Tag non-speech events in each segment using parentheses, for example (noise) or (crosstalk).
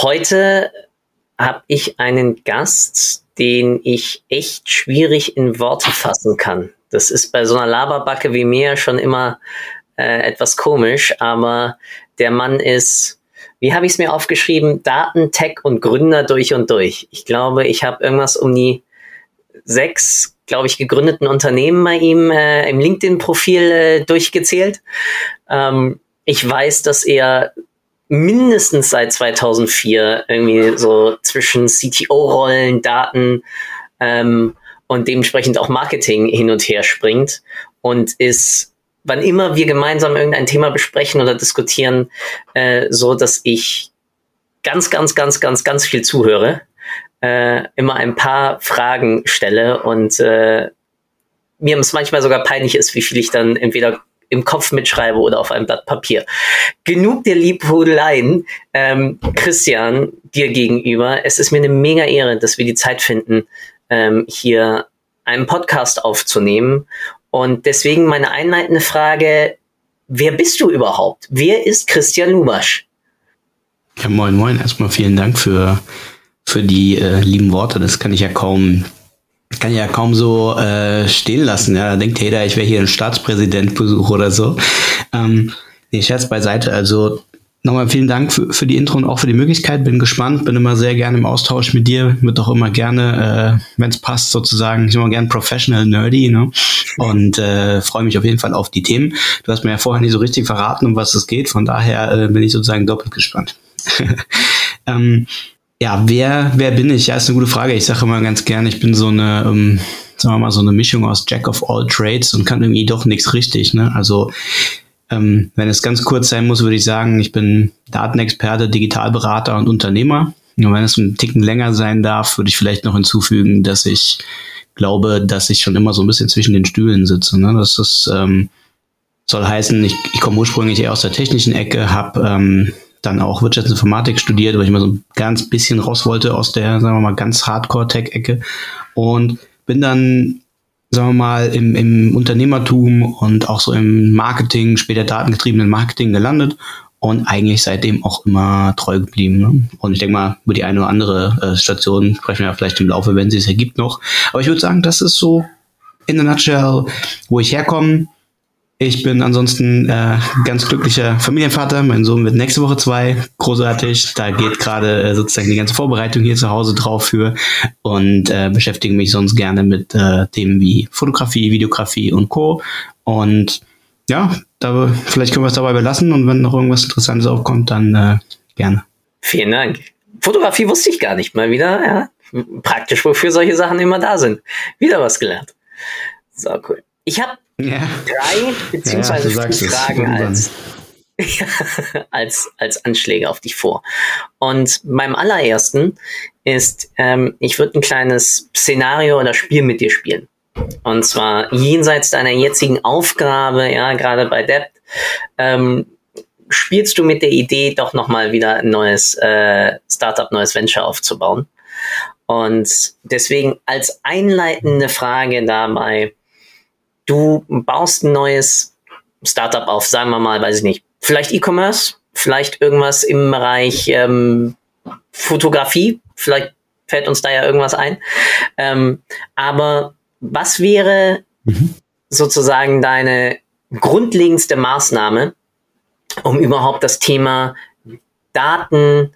Heute habe ich einen Gast, den ich echt schwierig in Worte fassen kann. Das ist bei so einer Laberbacke wie mir schon immer äh, etwas komisch, aber der Mann ist, wie habe ich es mir aufgeschrieben, Daten, Tech und Gründer durch und durch. Ich glaube, ich habe irgendwas um die sechs, glaube ich, gegründeten Unternehmen bei ihm äh, im LinkedIn-Profil äh, durchgezählt. Ähm, ich weiß, dass er mindestens seit 2004 irgendwie so zwischen CTO-Rollen, Daten ähm, und dementsprechend auch Marketing hin und her springt und ist, wann immer wir gemeinsam irgendein Thema besprechen oder diskutieren, äh, so dass ich ganz, ganz, ganz, ganz, ganz viel zuhöre, äh, immer ein paar Fragen stelle und äh, mir es manchmal sogar peinlich ist, wie viel ich dann entweder im Kopf mitschreibe oder auf einem Blatt Papier. Genug der Liebhudeleien, ähm, Christian, dir gegenüber. Es ist mir eine mega Ehre, dass wir die Zeit finden, ähm, hier einen Podcast aufzunehmen. Und deswegen meine einleitende Frage, wer bist du überhaupt? Wer ist Christian Lubasch? Ja, moin, moin. Erstmal vielen Dank für, für die äh, lieben Worte. Das kann ich ja kaum kann ja kaum so äh, stehen lassen. Ja, da denkt jeder, ich wäre hier ein Staatspräsidentbesuch oder so. Ähm, nee, Scherz beiseite. Also nochmal vielen Dank für, für die Intro und auch für die Möglichkeit. Bin gespannt, bin immer sehr gerne im Austausch mit dir. Wird auch immer gerne, äh, wenn es passt, sozusagen, ich immer gerne professional nerdy. Ne? Und äh, freue mich auf jeden Fall auf die Themen. Du hast mir ja vorher nicht so richtig verraten, um was es geht. Von daher äh, bin ich sozusagen doppelt gespannt. (laughs) ähm, ja, wer, wer bin ich? Ja, ist eine gute Frage. Ich sage immer ganz gerne, ich bin so eine, ähm, sagen wir mal, so eine Mischung aus Jack of all Trades und kann irgendwie doch nichts richtig. Ne? Also ähm, wenn es ganz kurz sein muss, würde ich sagen, ich bin Datenexperte, Digitalberater und Unternehmer. Und wenn es ein Ticken länger sein darf, würde ich vielleicht noch hinzufügen, dass ich glaube, dass ich schon immer so ein bisschen zwischen den Stühlen sitze. Ne? Das ist, ähm, soll heißen, ich, ich komme ursprünglich eher aus der technischen Ecke, habe ähm, dann auch Wirtschaftsinformatik studiert, weil ich mal so ein ganz bisschen raus wollte aus der, sagen wir mal, ganz Hardcore-Tech-Ecke und bin dann, sagen wir mal, im, im Unternehmertum und auch so im Marketing, später datengetriebenen Marketing gelandet und eigentlich seitdem auch immer treu geblieben. Ne? Und ich denke mal, über die eine oder andere äh, Station sprechen wir ja vielleicht im Laufe, wenn sie es ergibt, noch. Aber ich würde sagen, das ist so in a nutshell, wo ich herkomme, ich bin ansonsten äh, ganz glücklicher Familienvater. Mein Sohn wird nächste Woche zwei. Großartig. Da geht gerade äh, sozusagen die ganze Vorbereitung hier zu Hause drauf für und äh, beschäftige mich sonst gerne mit äh, Themen wie Fotografie, Videografie und Co. Und ja, da, vielleicht können wir es dabei belassen und wenn noch irgendwas Interessantes aufkommt, dann äh, gerne. Vielen Dank. Fotografie wusste ich gar nicht mal wieder. Ja. Praktisch, wofür solche Sachen immer da sind. Wieder was gelernt. So cool. Ich habe ja. drei beziehungsweise ja, vier Fragen als, (laughs) als, als Anschläge auf dich vor. Und beim allerersten ist, ähm, ich würde ein kleines Szenario oder Spiel mit dir spielen. Und zwar jenseits deiner jetzigen Aufgabe, ja, gerade bei Debt, ähm, spielst du mit der Idee, doch nochmal wieder ein neues äh, Startup, neues Venture aufzubauen. Und deswegen als einleitende Frage dabei, du baust ein neues Startup auf, sagen wir mal, weiß ich nicht, vielleicht E-Commerce, vielleicht irgendwas im Bereich ähm, Fotografie, vielleicht fällt uns da ja irgendwas ein. Ähm, aber was wäre mhm. sozusagen deine grundlegendste Maßnahme, um überhaupt das Thema Daten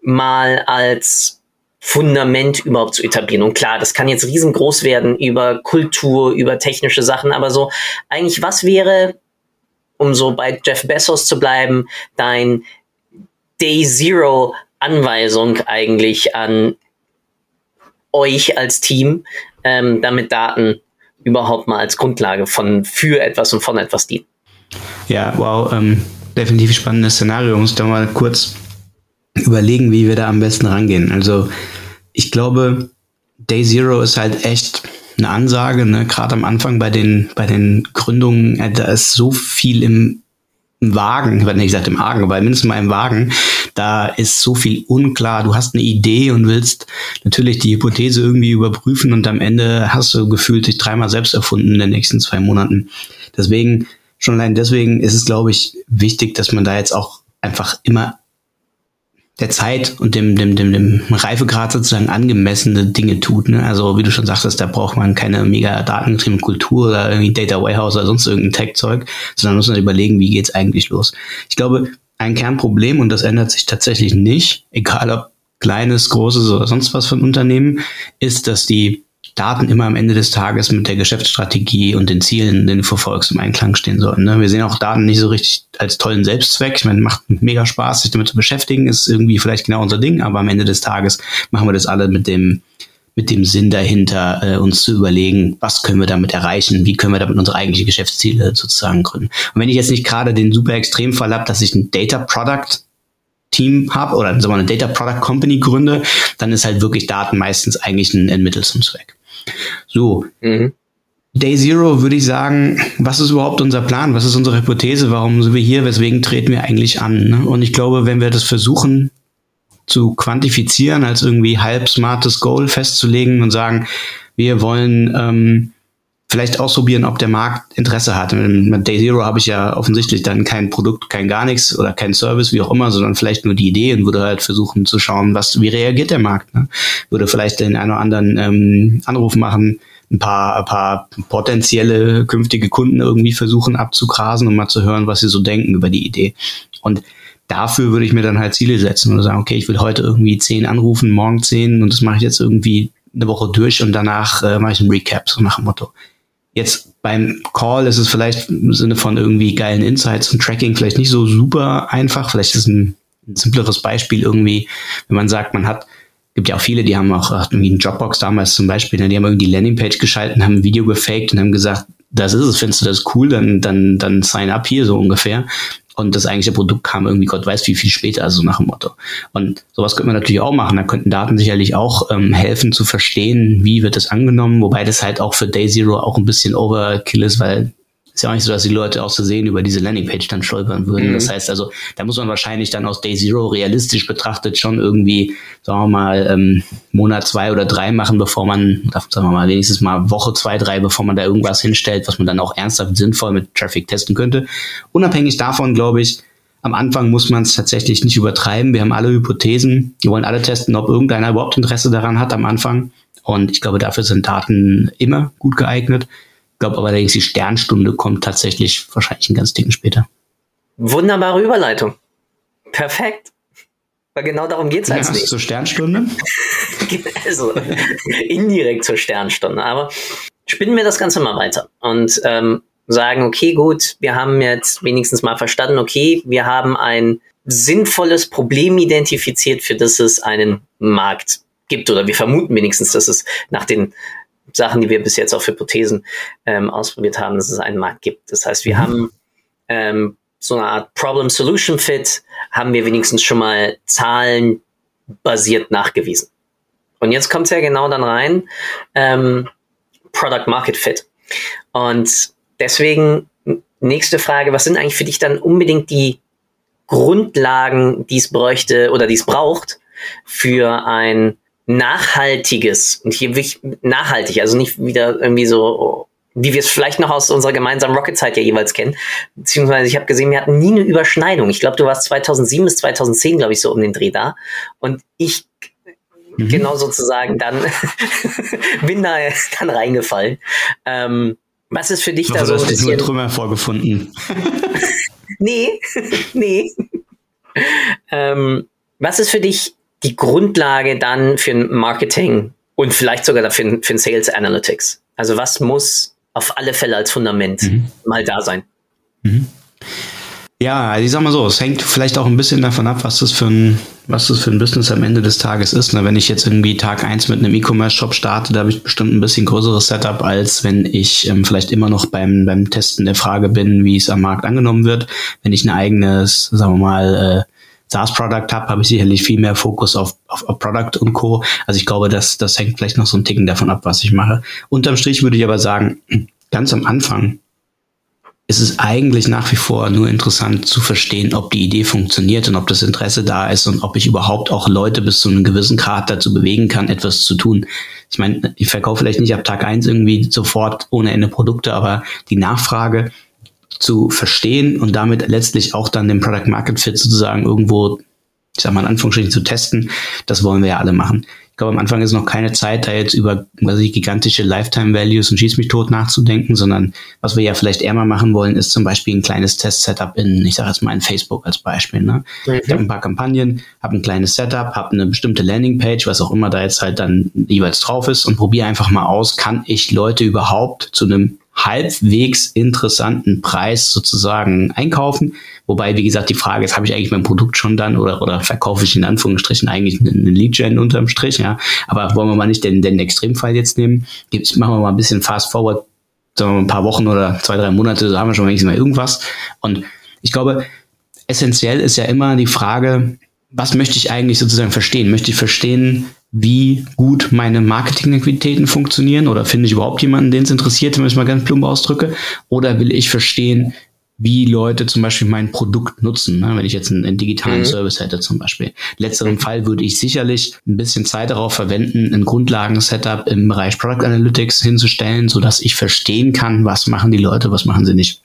mal als Fundament überhaupt zu etablieren. Und klar, das kann jetzt riesengroß werden über Kultur, über technische Sachen, aber so eigentlich, was wäre, um so bei Jeff Bezos zu bleiben, dein Day Zero Anweisung eigentlich an euch als Team, ähm, damit Daten überhaupt mal als Grundlage von für etwas und von etwas dienen? Ja, wow, ähm, definitiv spannendes Szenario. Muss da mal kurz überlegen, wie wir da am besten rangehen. Also ich glaube, Day Zero ist halt echt eine Ansage, ne? gerade am Anfang bei den, bei den Gründungen, äh, da ist so viel im, Wagen, ich werde nicht gesagt im Argen, aber mindestens mal im Wagen, da ist so viel unklar. Du hast eine Idee und willst natürlich die Hypothese irgendwie überprüfen und am Ende hast du gefühlt dich dreimal selbst erfunden in den nächsten zwei Monaten. Deswegen, schon allein deswegen ist es, glaube ich, wichtig, dass man da jetzt auch einfach immer der Zeit und dem, dem, dem, dem Reifegrad sozusagen angemessene Dinge tut. Ne? Also wie du schon sagtest, da braucht man keine mega datengetriebene Kultur oder irgendwie Data Warehouse oder sonst irgendein Tech-Zeug, sondern muss man überlegen, wie geht's eigentlich los. Ich glaube, ein Kernproblem, und das ändert sich tatsächlich nicht, egal ob kleines, großes oder sonst was von Unternehmen, ist, dass die Daten immer am Ende des Tages mit der Geschäftsstrategie und den Zielen, den du verfolgst, im Einklang stehen sollten. Ne? Wir sehen auch Daten nicht so richtig als tollen Selbstzweck. Ich meine, macht mega Spaß, sich damit zu beschäftigen, ist irgendwie vielleicht genau unser Ding, aber am Ende des Tages machen wir das alle mit dem, mit dem Sinn dahinter, äh, uns zu überlegen, was können wir damit erreichen, wie können wir damit unsere eigentlichen Geschäftsziele sozusagen gründen. Und wenn ich jetzt nicht gerade den super Extremfall habe, dass ich ein Data Product Team habe oder sagen wir, eine Data Product Company gründe, dann ist halt wirklich Daten meistens eigentlich ein, ein Mittel zum Zweck. So. Mhm. Day Zero würde ich sagen, was ist überhaupt unser Plan? Was ist unsere Hypothese? Warum sind wir hier? Weswegen treten wir eigentlich an? Ne? Und ich glaube, wenn wir das versuchen zu quantifizieren, als irgendwie halb smartes Goal festzulegen und sagen, wir wollen ähm, vielleicht ausprobieren, ob der Markt Interesse hat. Mit Day Zero habe ich ja offensichtlich dann kein Produkt, kein gar nichts oder kein Service, wie auch immer, sondern vielleicht nur die Idee und würde halt versuchen zu schauen, was, wie reagiert der Markt. Ne? Würde vielleicht den einen oder anderen ähm, Anruf machen, ein paar, ein paar potenzielle künftige Kunden irgendwie versuchen abzugrasen und mal zu hören, was sie so denken über die Idee. Und dafür würde ich mir dann halt Ziele setzen und sagen, okay, ich will heute irgendwie zehn anrufen, morgen zehn und das mache ich jetzt irgendwie eine Woche durch und danach äh, mache ich ein Recap, so nach dem Motto. Jetzt beim Call ist es vielleicht im Sinne von irgendwie geilen Insights und Tracking vielleicht nicht so super einfach. Vielleicht ist ein, ein simpleres Beispiel irgendwie, wenn man sagt, man hat gibt ja auch viele, die haben auch irgendwie einen Dropbox damals zum Beispiel, ne, die haben irgendwie die Landingpage geschalten, haben ein Video gefaked und haben gesagt, das ist es, findest du das cool, dann, dann, dann sign up hier so ungefähr. Und das eigentliche Produkt kam irgendwie Gott weiß wie viel später, also nach dem Motto. Und sowas könnte man natürlich auch machen. Da könnten Daten sicherlich auch ähm, helfen zu verstehen, wie wird das angenommen, wobei das halt auch für Day Zero auch ein bisschen Overkill ist, weil ist ja auch nicht so, dass die Leute aus Versehen über diese Landingpage dann stolpern würden. Mhm. Das heißt also, da muss man wahrscheinlich dann aus Day Zero realistisch betrachtet schon irgendwie, sagen wir mal, ähm, Monat zwei oder drei machen, bevor man, sagen wir mal, wenigstens mal Woche zwei, drei, bevor man da irgendwas hinstellt, was man dann auch ernsthaft sinnvoll mit Traffic testen könnte. Unabhängig davon, glaube ich, am Anfang muss man es tatsächlich nicht übertreiben. Wir haben alle Hypothesen. Wir wollen alle testen, ob irgendeiner überhaupt Interesse daran hat am Anfang. Und ich glaube, dafür sind Daten immer gut geeignet glaube aber allerdings, die Sternstunde kommt tatsächlich wahrscheinlich einen ganz dicken später. Wunderbare Überleitung. Perfekt. Weil genau darum geht es ja, nicht. Zur Sternstunde? (laughs) also, indirekt zur Sternstunde. Aber spinnen wir das Ganze mal weiter und ähm, sagen, okay, gut, wir haben jetzt wenigstens mal verstanden, okay, wir haben ein sinnvolles Problem identifiziert, für das es einen Markt gibt. Oder wir vermuten wenigstens, dass es nach den Sachen, die wir bis jetzt auf Hypothesen ähm, ausprobiert haben, dass es einen Markt gibt. Das heißt, wir mhm. haben ähm, so eine Art Problem-Solution-Fit, haben wir wenigstens schon mal Zahlen basiert nachgewiesen. Und jetzt kommt es ja genau dann rein, ähm, Product Market Fit. Und deswegen nächste Frage, was sind eigentlich für dich dann unbedingt die Grundlagen, die es bräuchte oder die es braucht für ein nachhaltiges und hier wirklich nachhaltig, also nicht wieder irgendwie so, wie wir es vielleicht noch aus unserer gemeinsamen Rocket-Zeit ja jeweils kennen. Beziehungsweise ich habe gesehen, wir hatten nie eine Überschneidung. Ich glaube, du warst 2007 bis 2010, glaube ich, so um den Dreh da. Und ich mhm. genau sozusagen dann (laughs) bin da dann reingefallen. Ähm, was ist für dich ich da so ein bisschen... Nur Trümmer vorgefunden. (laughs) nee, (laughs) nee. ähm, was ist für dich die Grundlage dann für ein Marketing und vielleicht sogar für, für ein Sales Analytics. Also was muss auf alle Fälle als Fundament mhm. mal da sein? Mhm. Ja, also ich sag mal so, es hängt vielleicht auch ein bisschen davon ab, was das für ein, was das für ein Business am Ende des Tages ist. Ne? Wenn ich jetzt irgendwie Tag eins mit einem E-Commerce-Shop starte, da habe ich bestimmt ein bisschen größeres Setup, als wenn ich ähm, vielleicht immer noch beim, beim Testen der Frage bin, wie es am Markt angenommen wird. Wenn ich ein eigenes, sagen wir mal, äh, SaaS-Product habe, habe ich sicherlich viel mehr Fokus auf, auf, auf Product und Co. Also ich glaube, das, das hängt vielleicht noch so ein Ticken davon ab, was ich mache. Unterm Strich würde ich aber sagen, ganz am Anfang ist es eigentlich nach wie vor nur interessant zu verstehen, ob die Idee funktioniert und ob das Interesse da ist und ob ich überhaupt auch Leute bis zu einem gewissen Grad dazu bewegen kann, etwas zu tun. Ich meine, ich verkaufe vielleicht nicht ab Tag eins irgendwie sofort ohne Ende Produkte, aber die Nachfrage zu verstehen und damit letztlich auch dann den Product Market Fit sozusagen irgendwo, ich sag mal in Anführungsstrichen, zu testen, das wollen wir ja alle machen. Ich glaube, am Anfang ist noch keine Zeit, da jetzt über was ich, gigantische Lifetime Values und Schieß mich tot nachzudenken, sondern was wir ja vielleicht eher mal machen wollen, ist zum Beispiel ein kleines Test-Setup in, ich sage jetzt mal in Facebook als Beispiel. Ne? Mhm. Ich habe ein paar Kampagnen, habe ein kleines Setup, habe eine bestimmte Landingpage, was auch immer da jetzt halt dann jeweils drauf ist und probiere einfach mal aus, kann ich Leute überhaupt zu einem halbwegs interessanten Preis sozusagen einkaufen. Wobei, wie gesagt, die Frage ist, habe ich eigentlich mein Produkt schon dann oder, oder verkaufe ich in Anführungsstrichen eigentlich eine Lead-Gen unterm Strich, ja. Aber wollen wir mal nicht den, den Extremfall jetzt nehmen? Jetzt machen wir mal ein bisschen fast forward, sagen wir mal ein paar Wochen oder zwei, drei Monate, so haben wir schon wenigstens mal irgendwas. Und ich glaube, essentiell ist ja immer die Frage, was möchte ich eigentlich sozusagen verstehen? Möchte ich verstehen, wie gut meine Marketingaktivitäten funktionieren oder finde ich überhaupt jemanden, den es interessiert, wenn ich es mal ganz plump ausdrücke? Oder will ich verstehen, wie Leute zum Beispiel mein Produkt nutzen, ne? wenn ich jetzt einen, einen digitalen mhm. Service hätte zum Beispiel. Letzteren Fall würde ich sicherlich ein bisschen Zeit darauf verwenden, ein Grundlagen-Setup im Bereich Product Analytics hinzustellen, so dass ich verstehen kann, was machen die Leute, was machen sie nicht.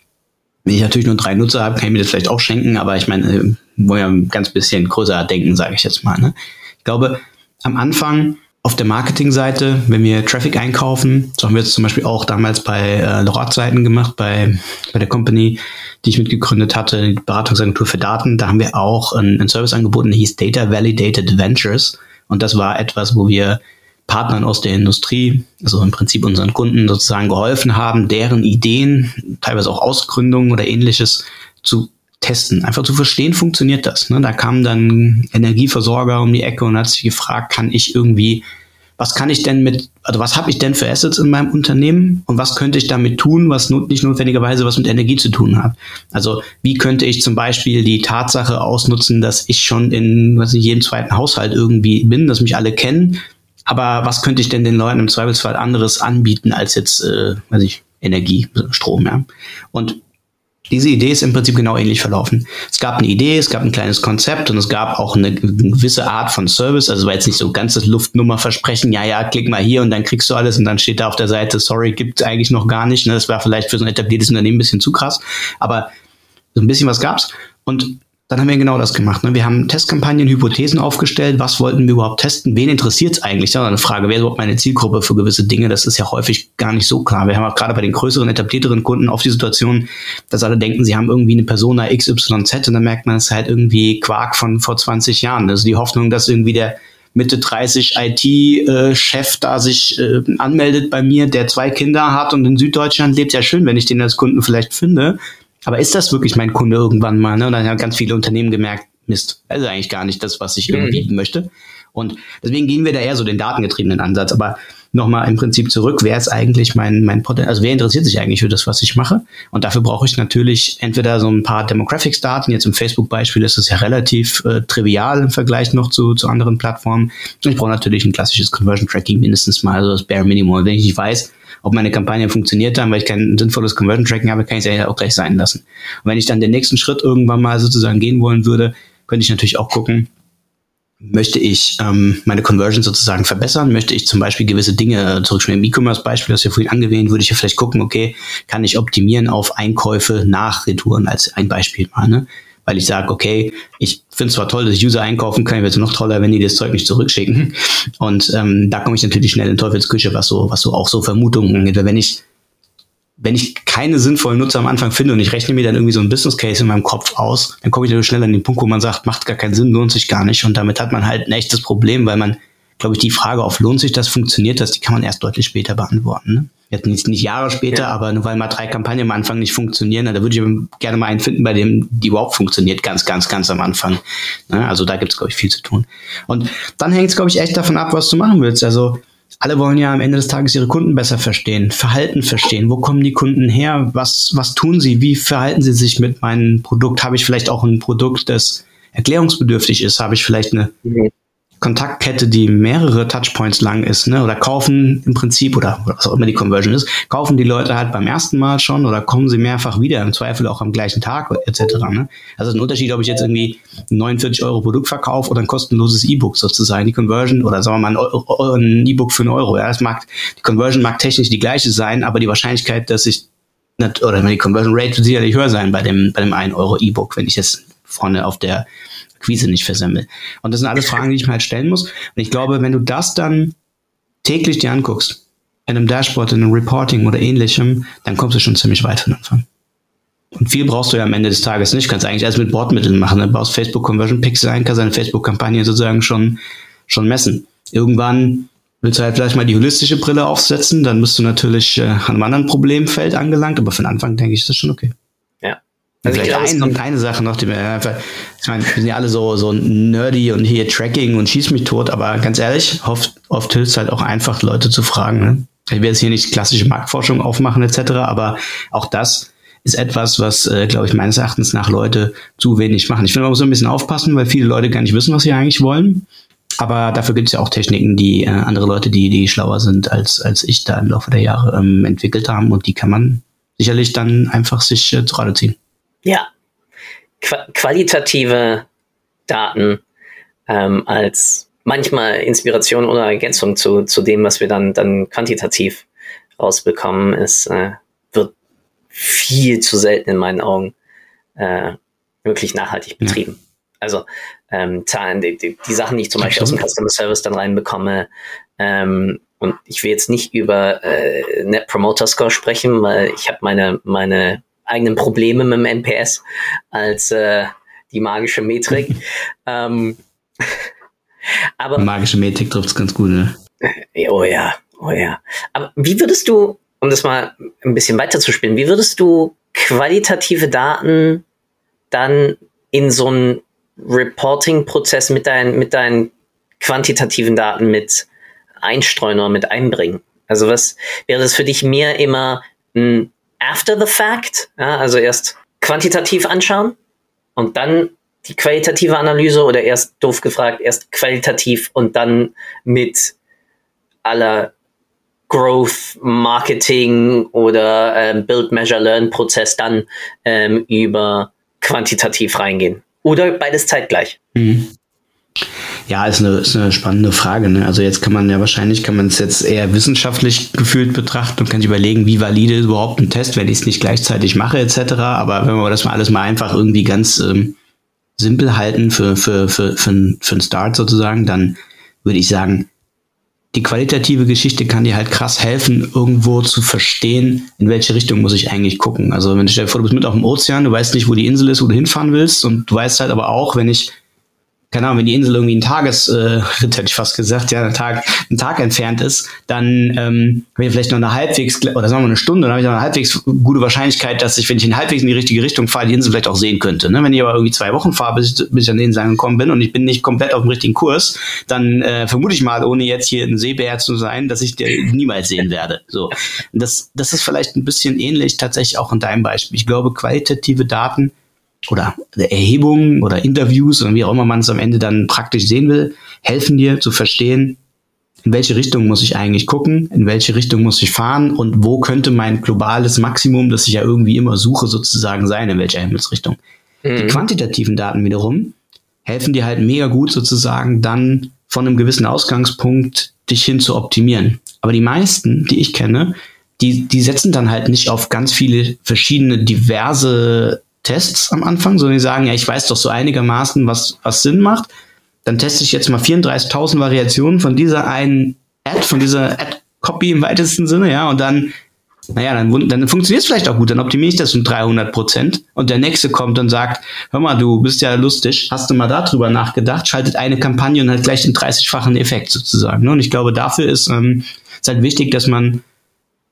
Wenn ich natürlich nur drei Nutzer habe, kann ich mir das vielleicht auch schenken, aber ich meine, äh, wollen ja ein ganz bisschen größer denken, sage ich jetzt mal. Ne? Ich glaube, am Anfang auf der Marketingseite, wenn wir Traffic einkaufen, so haben wir jetzt zum Beispiel auch damals bei äh, Lorad-Seiten gemacht, bei, bei der Company, die ich mitgegründet hatte, die Beratungsagentur für Daten, da haben wir auch ein, ein Service angeboten, der hieß Data Validated Ventures. Und das war etwas, wo wir Partnern aus der Industrie, also im Prinzip unseren Kunden sozusagen geholfen haben, deren Ideen, teilweise auch Ausgründungen oder ähnliches zu testen, einfach zu verstehen, funktioniert das. Ne? Da kam dann Energieversorger um die Ecke und hat sich gefragt, kann ich irgendwie, was kann ich denn mit, also was habe ich denn für Assets in meinem Unternehmen und was könnte ich damit tun, was not, nicht notwendigerweise was mit Energie zu tun hat. Also wie könnte ich zum Beispiel die Tatsache ausnutzen, dass ich schon in was ich, jedem zweiten Haushalt irgendwie bin, dass mich alle kennen, aber was könnte ich denn den Leuten im Zweifelsfall anderes anbieten als jetzt, äh, weiß ich, Energie, Strom, ja. Und diese Idee ist im Prinzip genau ähnlich verlaufen. Es gab eine Idee, es gab ein kleines Konzept und es gab auch eine gewisse Art von Service. Also war jetzt nicht so ganzes Luftnummerversprechen, ja, ja, klick mal hier und dann kriegst du alles und dann steht da auf der Seite, sorry, gibt eigentlich noch gar nicht. Ne, das war vielleicht für so ein etabliertes Unternehmen ein bisschen zu krass, aber so ein bisschen was gab's. Und dann haben wir genau das gemacht. Ne? Wir haben Testkampagnen, Hypothesen aufgestellt. Was wollten wir überhaupt testen? Wen interessiert es eigentlich? Das ist eine Frage. Wer ist überhaupt meine Zielgruppe für gewisse Dinge? Das ist ja häufig gar nicht so klar. Wir haben auch gerade bei den größeren, etablierteren Kunden oft die Situation, dass alle denken, sie haben irgendwie eine Persona XYZ und dann merkt man, es ist halt irgendwie Quark von vor 20 Jahren. Ist die Hoffnung, dass irgendwie der Mitte 30 IT-Chef da sich äh, anmeldet bei mir, der zwei Kinder hat und in Süddeutschland lebt. Ja schön, wenn ich den als Kunden vielleicht finde. Aber ist das wirklich mein Kunde irgendwann mal? Ne? Und dann haben ganz viele Unternehmen gemerkt, Mist, das ist eigentlich gar nicht das, was ich irgendwie mhm. möchte. Und deswegen gehen wir da eher so den datengetriebenen Ansatz. Aber nochmal im Prinzip zurück, wer ist eigentlich mein, mein Potenzial, also wer interessiert sich eigentlich für das, was ich mache? Und dafür brauche ich natürlich entweder so ein paar Demographics-Daten. Jetzt im Facebook-Beispiel ist das ja relativ äh, trivial im Vergleich noch zu, zu anderen Plattformen. Und ich brauche natürlich ein klassisches Conversion-Tracking mindestens mal, also das Bare Minimum. Wenn ich nicht weiß, ob meine Kampagne funktioniert dann, weil ich kein sinnvolles Conversion Tracking habe, kann ich es ja auch gleich sein lassen. Und wenn ich dann den nächsten Schritt irgendwann mal sozusagen gehen wollen würde, könnte ich natürlich auch gucken, möchte ich ähm, meine Conversion sozusagen verbessern? Möchte ich zum Beispiel gewisse Dinge, zurück schon im E-Commerce-Beispiel, das wir vorhin angewähnt, würde ich ja vielleicht gucken, okay, kann ich optimieren auf Einkäufe nach Retouren als ein Beispiel mal, ne? Weil ich sage, okay, ich finde es zwar toll, dass User einkaufen können, wird es noch toller, wenn die das Zeug nicht zurückschicken. Und ähm, da komme ich natürlich schnell in Teufelsküche, was so, was so auch so Vermutungen angeht. Weil wenn ich wenn ich keine sinnvollen Nutzer am Anfang finde und ich rechne mir dann irgendwie so ein Business Case in meinem Kopf aus, dann komme ich natürlich schnell an den Punkt, wo man sagt, macht gar keinen Sinn, lohnt sich gar nicht. Und damit hat man halt ein echtes Problem, weil man, glaube ich, die Frage auf lohnt sich das, funktioniert das, die kann man erst deutlich später beantworten. Ne? Jetzt nicht, nicht Jahre später, ja. aber nur weil mal drei Kampagnen am Anfang nicht funktionieren, da würde ich gerne mal einen finden, bei dem die überhaupt funktioniert, ganz, ganz, ganz am Anfang. Ne? Also da gibt es, glaube ich, viel zu tun. Und dann hängt es, glaube ich, echt davon ab, was du machen willst. Also alle wollen ja am Ende des Tages ihre Kunden besser verstehen, Verhalten verstehen. Wo kommen die Kunden her? Was, was tun sie? Wie verhalten sie sich mit meinem Produkt? Habe ich vielleicht auch ein Produkt, das erklärungsbedürftig ist, habe ich vielleicht eine mhm. Kontaktkette, die mehrere Touchpoints lang ist, ne? Oder kaufen im Prinzip oder was auch immer die Conversion ist, kaufen die Leute halt beim ersten Mal schon oder kommen sie mehrfach wieder, im Zweifel auch am gleichen Tag etc. Ne? Also ein Unterschied, ob ich jetzt irgendwie ein 49 Euro Produkt verkaufe oder ein kostenloses E-Book sozusagen. Die Conversion oder sagen wir mal ein E-Book für einen Euro. Ja, das mag die Conversion mag technisch die gleiche sein, aber die Wahrscheinlichkeit, dass ich oder die Conversion Rate wird sicherlich höher sein bei dem bei dem 1 Euro E-Book, wenn ich jetzt vorne auf der Quise nicht versemmel. Und das sind alles Fragen, die ich mir halt stellen muss. Und ich glaube, wenn du das dann täglich dir anguckst, in einem Dashboard, in einem Reporting oder ähnlichem, dann kommst du schon ziemlich weit von Anfang. Und viel brauchst du ja am Ende des Tages nicht. Kannst eigentlich erst mit Bordmitteln machen. Dann baust Facebook Conversion Pixel ein, kannst deine Facebook-Kampagne sozusagen schon, schon messen. Irgendwann willst du halt vielleicht mal die holistische Brille aufsetzen, dann bist du natürlich äh, an einem anderen Problemfeld angelangt, aber den Anfang denke ich, ist das schon okay. Also Vielleicht ein, eine Sache noch, die mir einfach, ich meine, wir sind ja alle so, so nerdy und hier Tracking und schieß mich tot, aber ganz ehrlich, oft, oft hilft es halt auch einfach, Leute zu fragen. Ne? Ich will jetzt hier nicht klassische Marktforschung aufmachen etc., aber auch das ist etwas, was, äh, glaube ich, meines Erachtens nach Leute zu wenig machen. Ich finde, man muss so ein bisschen aufpassen, weil viele Leute gar nicht wissen, was sie eigentlich wollen. Aber dafür gibt es ja auch Techniken, die äh, andere Leute, die, die schlauer sind als, als ich da im Laufe der Jahre ähm, entwickelt haben und die kann man sicherlich dann einfach sich äh, zu Rate ziehen. Ja, Qu qualitative Daten ähm, als manchmal Inspiration oder Ergänzung zu, zu dem, was wir dann, dann quantitativ rausbekommen, ist, äh, wird viel zu selten in meinen Augen äh, wirklich nachhaltig betrieben. Ja. Also ähm, Zahlen, die, die, die, Sachen, die ich zum Beispiel aus dem Customer Service dann reinbekomme, ähm, und ich will jetzt nicht über äh, Net Promoter Score sprechen, weil ich habe meine, meine eigenen Probleme mit dem NPS als äh, die magische Metrik. (laughs) ähm, (laughs) aber magische Metrik trifft es ganz gut, ne? Oh ja, oh ja. Aber wie würdest du, um das mal ein bisschen weiter zu spielen, wie würdest du qualitative Daten dann in so einen Reporting-Prozess mit deinen, mit deinen quantitativen Daten mit einstreuen oder mit einbringen? Also was wäre das für dich mehr immer ein after the fact, ja, also erst quantitativ anschauen und dann die qualitative Analyse oder erst doof gefragt, erst qualitativ und dann mit aller Growth, Marketing oder ähm, Build, Measure, Learn Prozess dann ähm, über quantitativ reingehen. Oder beides zeitgleich. Mhm. Ja, ist eine, ist eine spannende Frage. Ne? Also jetzt kann man ja wahrscheinlich, kann man es jetzt eher wissenschaftlich gefühlt betrachten und kann sich überlegen, wie valide ist überhaupt ein Test, wenn ich es nicht gleichzeitig mache etc. Aber wenn wir das mal alles mal einfach irgendwie ganz ähm, simpel halten für, für, für, für, für einen Start sozusagen, dann würde ich sagen, die qualitative Geschichte kann dir halt krass helfen, irgendwo zu verstehen, in welche Richtung muss ich eigentlich gucken. Also wenn du stell dir vor, du bist mit auf dem Ozean, du weißt nicht, wo die Insel ist, wo du hinfahren willst und du weißt halt aber auch, wenn ich keine Ahnung, wenn die Insel irgendwie ein Tagesritt, äh, (laughs) hätte ich fast gesagt, ja, ein Tag, ein Tag entfernt ist, dann ähm, habe ich vielleicht noch eine halbwegs, oder sagen wir eine Stunde, dann habe ich noch eine halbwegs gute Wahrscheinlichkeit, dass ich, wenn ich in halbwegs in die richtige Richtung fahre, die Insel vielleicht auch sehen könnte. Ne? Wenn ich aber irgendwie zwei Wochen fahre, bis ich, bis ich an den Insel angekommen bin und ich bin nicht komplett auf dem richtigen Kurs, dann äh, vermute ich mal, ohne jetzt hier ein Seebär zu sein, dass ich den niemals sehen werde. So, das, das ist vielleicht ein bisschen ähnlich tatsächlich auch in deinem Beispiel. Ich glaube, qualitative Daten oder Erhebungen oder Interviews oder wie auch immer man es am Ende dann praktisch sehen will, helfen dir zu verstehen, in welche Richtung muss ich eigentlich gucken, in welche Richtung muss ich fahren und wo könnte mein globales Maximum, das ich ja irgendwie immer suche, sozusagen sein, in welcher Himmelsrichtung. Mhm. Die quantitativen Daten wiederum helfen dir halt mega gut sozusagen dann von einem gewissen Ausgangspunkt dich hin zu optimieren. Aber die meisten, die ich kenne, die, die setzen dann halt nicht auf ganz viele verschiedene diverse Tests am Anfang, sondern die sagen, ja, ich weiß doch so einigermaßen, was, was Sinn macht. Dann teste ich jetzt mal 34.000 Variationen von dieser einen Ad, von dieser Ad-Copy im weitesten Sinne, ja, und dann, naja, dann, dann funktioniert es vielleicht auch gut, dann optimiere ich das um 300 Prozent und der nächste kommt und sagt, hör mal, du bist ja lustig, hast du mal darüber nachgedacht, schaltet eine Kampagne und hat gleich den 30-fachen Effekt sozusagen. Ne? Und ich glaube, dafür ist, ähm, ist halt wichtig, dass man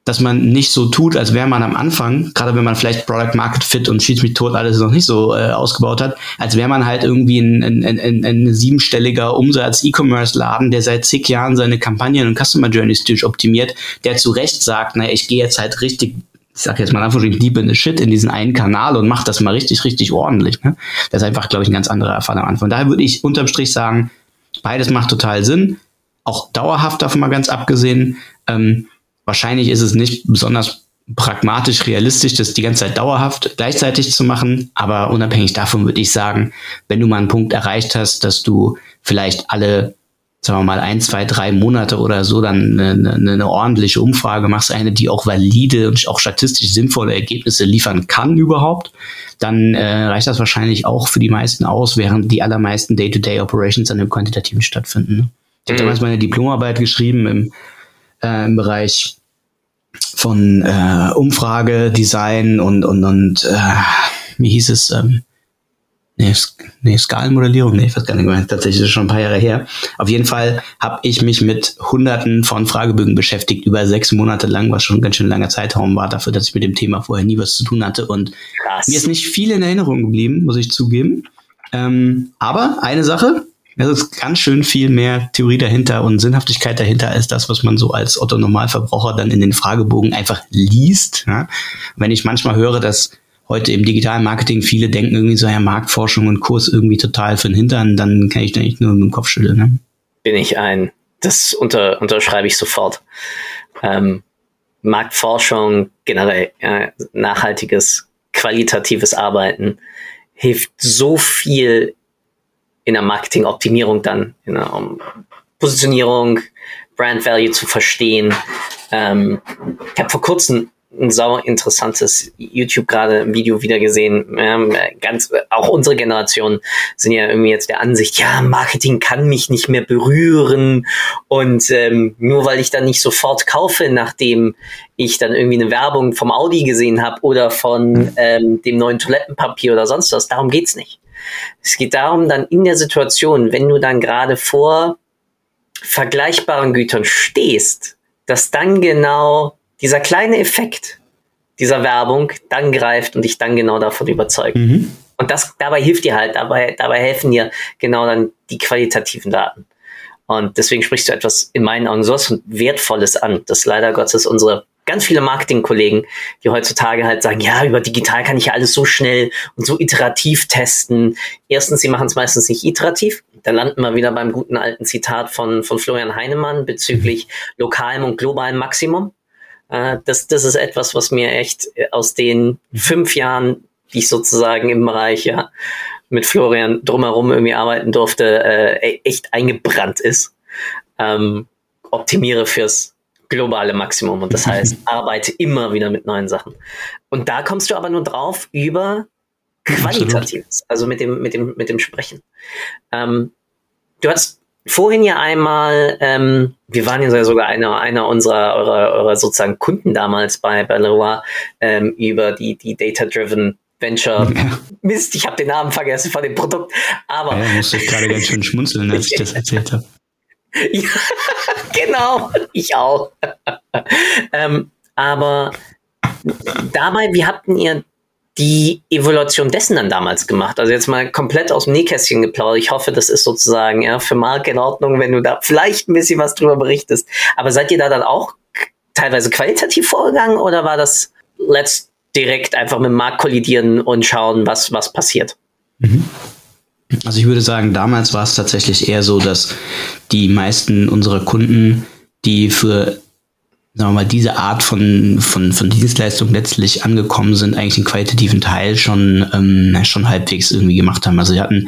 dass man nicht so tut, als wäre man am Anfang, gerade wenn man vielleicht Product Market Fit und schießt mich tot alles noch nicht so äh, ausgebaut hat, als wäre man halt irgendwie ein, ein, ein, ein siebenstelliger Umsatz-E-Commerce-Laden, der seit zig Jahren seine Kampagnen und Customer Journeys durch optimiert, der zu Recht sagt, naja, ich gehe jetzt halt richtig ich sag jetzt mal einfach deep in the shit in diesen einen Kanal und macht das mal richtig, richtig ordentlich. Ne? Das ist einfach, glaube ich, ein ganz anderer Fall am Anfang. Daher würde ich unterm Strich sagen, beides macht total Sinn. Auch dauerhaft davon mal ganz abgesehen. Ähm, wahrscheinlich ist es nicht besonders pragmatisch, realistisch, das die ganze Zeit dauerhaft gleichzeitig zu machen. Aber unabhängig davon würde ich sagen, wenn du mal einen Punkt erreicht hast, dass du vielleicht alle sagen wir mal, ein, zwei, drei Monate oder so dann eine, eine, eine ordentliche Umfrage machst, eine, die auch valide und auch statistisch sinnvolle Ergebnisse liefern kann überhaupt, dann äh, reicht das wahrscheinlich auch für die meisten aus, während die allermeisten Day-to-Day-Operations an dem Quantitativen stattfinden. Ne? Ich habe mhm. damals meine Diplomarbeit geschrieben im, äh, im Bereich von äh, Umfragedesign und, und, und äh, wie hieß es, ähm, Nee, nee, Skalenmodellierung, nee, ich weiß gar nicht mehr. Tatsächlich ist schon ein paar Jahre her. Auf jeden Fall habe ich mich mit hunderten von Fragebögen beschäftigt, über sechs Monate lang, was schon ein ganz schön langer Zeitraum war dafür, dass ich mit dem Thema vorher nie was zu tun hatte. Und Krass. mir ist nicht viel in Erinnerung geblieben, muss ich zugeben. Ähm, aber eine Sache, es ist ganz schön viel mehr Theorie dahinter und Sinnhaftigkeit dahinter als das, was man so als Otto Normalverbraucher dann in den Fragebogen einfach liest. Ja? Wenn ich manchmal höre, dass heute im digitalen Marketing viele denken irgendwie so, ja, Marktforschung und Kurs irgendwie total für den Hintern, dann kann ich da nicht nur mit dem Kopf schütteln. Ne? Bin ich ein. Das unter, unterschreibe ich sofort. Ähm, Marktforschung, generell äh, nachhaltiges, qualitatives Arbeiten hilft so viel in der Marketingoptimierung dann, in der um Positionierung, Brand Value zu verstehen. Ähm, ich habe vor kurzem ein sauer interessantes YouTube gerade Video wieder gesehen. Ähm, ganz, auch unsere Generation sind ja irgendwie jetzt der Ansicht, ja, Marketing kann mich nicht mehr berühren und ähm, nur weil ich dann nicht sofort kaufe, nachdem ich dann irgendwie eine Werbung vom Audi gesehen habe oder von ähm, dem neuen Toilettenpapier oder sonst was, darum geht's nicht. Es geht darum, dann in der Situation, wenn du dann gerade vor vergleichbaren Gütern stehst, dass dann genau dieser kleine Effekt dieser Werbung dann greift und dich dann genau davon überzeugt. Mhm. Und das dabei hilft dir halt, dabei, dabei helfen dir genau dann die qualitativen Daten. Und deswegen sprichst du etwas in meinen Augen sowas von Wertvolles an, dass leider Gottes unsere ganz viele Marketingkollegen, die heutzutage halt sagen, ja, über digital kann ich ja alles so schnell und so iterativ testen. Erstens, sie machen es meistens nicht iterativ. Da landen wir wieder beim guten alten Zitat von, von Florian Heinemann bezüglich lokalem und globalem Maximum. Äh, das, das ist etwas, was mir echt äh, aus den fünf Jahren, die ich sozusagen im Bereich ja mit Florian drumherum irgendwie arbeiten durfte, äh, e-, echt eingebrannt ist. Ähm, optimiere fürs globale Maximum und das (laughs) heißt, arbeite immer wieder mit neuen Sachen. Und da kommst du aber nur drauf über Qualitatives, also mit dem, mit dem, mit dem Sprechen. Ähm, du hast vorhin ja einmal, ähm, wir waren ja sogar einer, einer unserer eurer, eurer sozusagen Kunden damals bei, bei Leroy, ähm, über die, die Data-Driven Venture. Ja. Mist, ich habe den Namen vergessen von dem Produkt. Aber. Ja, musste ich gerade ganz schön schmunzeln, als ich das (laughs) erzählt habe. (laughs) ja, genau, ich auch. ähm, aber dabei, wie habt ihr die Evaluation dessen dann damals gemacht? Also jetzt mal komplett aus dem Nähkästchen geplaudert. Ich hoffe, das ist sozusagen ja, für Mark in Ordnung, wenn du da vielleicht ein bisschen was drüber berichtest. Aber seid ihr da dann auch teilweise qualitativ vorgegangen oder war das let's direkt einfach mit dem kollidieren und schauen, was, was passiert? Mhm. Also ich würde sagen, damals war es tatsächlich eher so, dass die meisten unserer Kunden, die für sagen wir mal, diese Art von, von, von Dienstleistung letztlich angekommen sind, eigentlich den qualitativen Teil schon, ähm, schon halbwegs irgendwie gemacht haben. Also sie hatten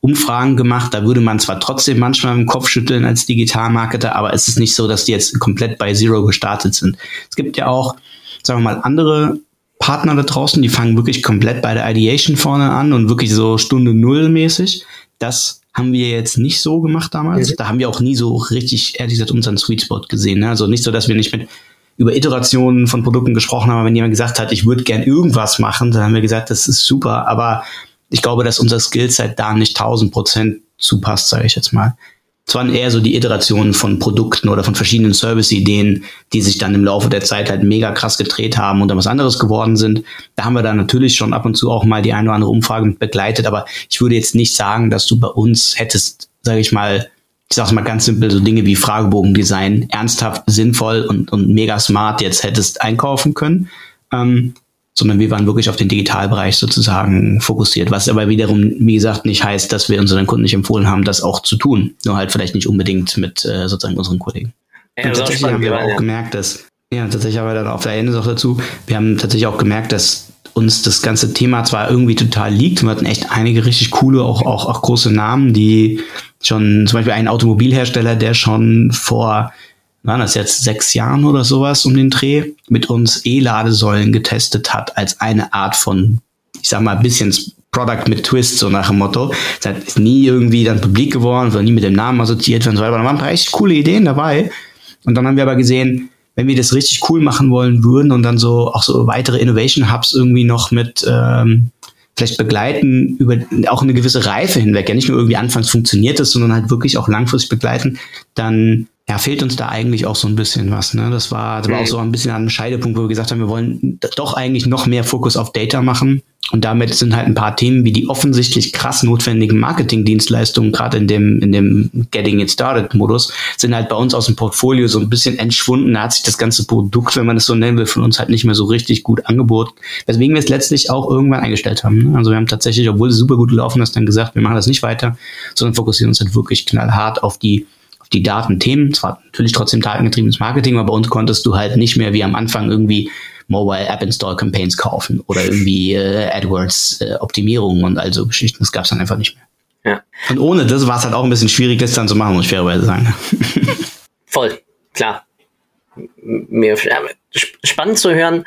Umfragen gemacht, da würde man zwar trotzdem manchmal im Kopf schütteln als Digitalmarketer, aber es ist nicht so, dass die jetzt komplett bei Zero gestartet sind. Es gibt ja auch, sagen wir mal, andere Partner da draußen, die fangen wirklich komplett bei der Ideation vorne an und wirklich so Stunde Null mäßig. Das haben wir jetzt nicht so gemacht damals. Mhm. Da haben wir auch nie so richtig, ehrlich gesagt, unseren Sweet Spot gesehen. Ne? Also nicht so, dass wir nicht mit über Iterationen von Produkten gesprochen haben, wenn jemand gesagt hat, ich würde gern irgendwas machen, dann haben wir gesagt, das ist super, aber ich glaube, dass unser Skillset da nicht 1000 Prozent zupasst, sage ich jetzt mal. Es waren eher so die Iterationen von Produkten oder von verschiedenen Service-Ideen, die sich dann im Laufe der Zeit halt mega krass gedreht haben und dann was anderes geworden sind. Da haben wir dann natürlich schon ab und zu auch mal die eine oder andere Umfrage begleitet, aber ich würde jetzt nicht sagen, dass du bei uns hättest, sage ich mal, ich sag's mal ganz simpel, so Dinge wie Fragebogendesign ernsthaft sinnvoll und, und mega smart jetzt hättest einkaufen können. ähm, sondern wir waren wirklich auf den Digitalbereich sozusagen fokussiert, was aber wiederum, wie gesagt, nicht heißt, dass wir unseren Kunden nicht empfohlen haben, das auch zu tun, nur halt vielleicht nicht unbedingt mit äh, sozusagen unseren Kollegen. Ja, und tatsächlich haben wir auch ja. gemerkt, dass, ja, tatsächlich haben wir dann auf der Ende noch dazu, wir haben tatsächlich auch gemerkt, dass uns das ganze Thema zwar irgendwie total liegt, wir hatten echt einige richtig coole, auch, auch, auch große Namen, die schon, zum Beispiel ein Automobilhersteller, der schon vor, waren das jetzt sechs Jahren oder sowas um den Dreh, mit uns E-Ladesäulen getestet hat als eine Art von, ich sag mal, bisschen Product mit Twist, so nach dem Motto. Das ist nie irgendwie dann publik geworden, war nie mit dem Namen assoziiert werden, so aber da waren ein paar echt coole Ideen dabei. Und dann haben wir aber gesehen, wenn wir das richtig cool machen wollen würden und dann so auch so weitere Innovation Hubs irgendwie noch mit ähm, vielleicht begleiten über auch eine gewisse Reife hinweg, ja nicht nur irgendwie anfangs funktioniert es, sondern halt wirklich auch langfristig begleiten, dann ja, fehlt uns da eigentlich auch so ein bisschen was. Ne? Das war, das war auch so ein bisschen an einem Scheidepunkt, wo wir gesagt haben, wir wollen doch eigentlich noch mehr Fokus auf Data machen und damit sind halt ein paar Themen wie die offensichtlich krass notwendigen Marketingdienstleistungen, gerade in dem, in dem Getting It Started Modus, sind halt bei uns aus dem Portfolio so ein bisschen entschwunden. Da hat sich das ganze Produkt, wenn man es so nennen will, von uns halt nicht mehr so richtig gut angeboten. Weswegen wir es letztlich auch irgendwann eingestellt haben. Ne? Also wir haben tatsächlich, obwohl es super gut gelaufen ist, dann gesagt, wir machen das nicht weiter, sondern fokussieren uns halt wirklich knallhart auf die die Datenthemen. Zwar natürlich trotzdem datengetriebenes Marketing, aber bei uns konntest du halt nicht mehr wie am Anfang irgendwie Mobile App Install Campaigns kaufen oder irgendwie äh, AdWords äh, Optimierungen und all so Geschichten. Das gab es dann einfach nicht mehr. Ja. Und ohne das war es halt auch ein bisschen schwierig, das dann zu machen, muss ich fairerweise sagen. (laughs) Voll, klar. Mir spannend zu hören,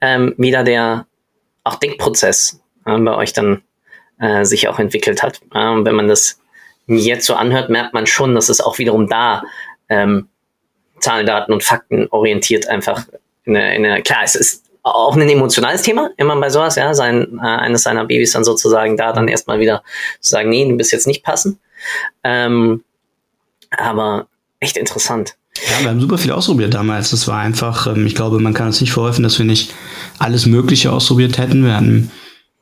ähm, wie da der auch Denkprozess äh, bei euch dann äh, sich auch entwickelt hat. Ähm, wenn man das jetzt so anhört, merkt man schon, dass es auch wiederum da ähm, Zahlen, Daten und Fakten orientiert einfach in der, in der, klar, es ist auch ein emotionales Thema, immer bei sowas, ja, sein, äh, eines seiner Babys dann sozusagen da dann erstmal wieder zu sagen, nee, du bist jetzt nicht passen. Ähm, aber echt interessant. Ja, wir haben super viel ausprobiert damals. Das war einfach, ähm, ich glaube, man kann uns nicht verhelfen, dass wir nicht alles Mögliche ausprobiert hätten. Wir hatten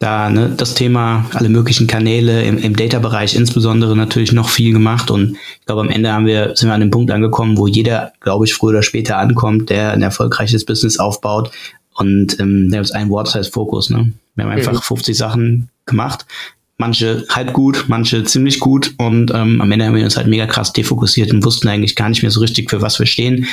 da ne, das Thema, alle möglichen Kanäle im, im Data-Bereich insbesondere natürlich noch viel gemacht und ich glaube, am Ende haben wir, sind wir an dem Punkt angekommen, wo jeder, glaube ich, früher oder später ankommt, der ein erfolgreiches Business aufbaut und ähm, der ist ein Wort, das heißt Fokus. Ne? Wir haben einfach mhm. 50 Sachen gemacht, manche halb gut, manche ziemlich gut und ähm, am Ende haben wir uns halt mega krass defokussiert und wussten eigentlich gar nicht mehr so richtig, für was wir stehen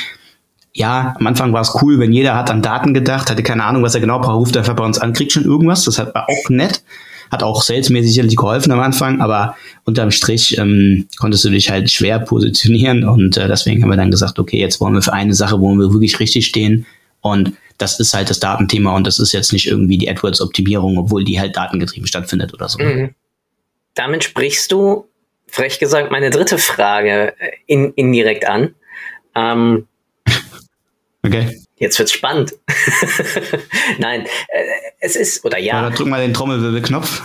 ja, am Anfang war es cool, wenn jeder hat an Daten gedacht, hatte keine Ahnung, was er genau braucht, ruft einfach bei uns an, kriegt schon irgendwas. Das war auch nett. Hat auch salesmäßig sicherlich geholfen am Anfang, aber unterm Strich ähm, konntest du dich halt schwer positionieren und äh, deswegen haben wir dann gesagt, okay, jetzt wollen wir für eine Sache, wo wir wirklich richtig stehen und das ist halt das Datenthema und das ist jetzt nicht irgendwie die AdWords-Optimierung, obwohl die halt datengetrieben stattfindet oder so. Mhm. Damit sprichst du, frech gesagt, meine dritte Frage äh, in, indirekt an. Ähm, Okay. Jetzt wird's spannend. (laughs) Nein, äh, es ist, oder ja. Oder drück mal den Trommelwirbelknopf.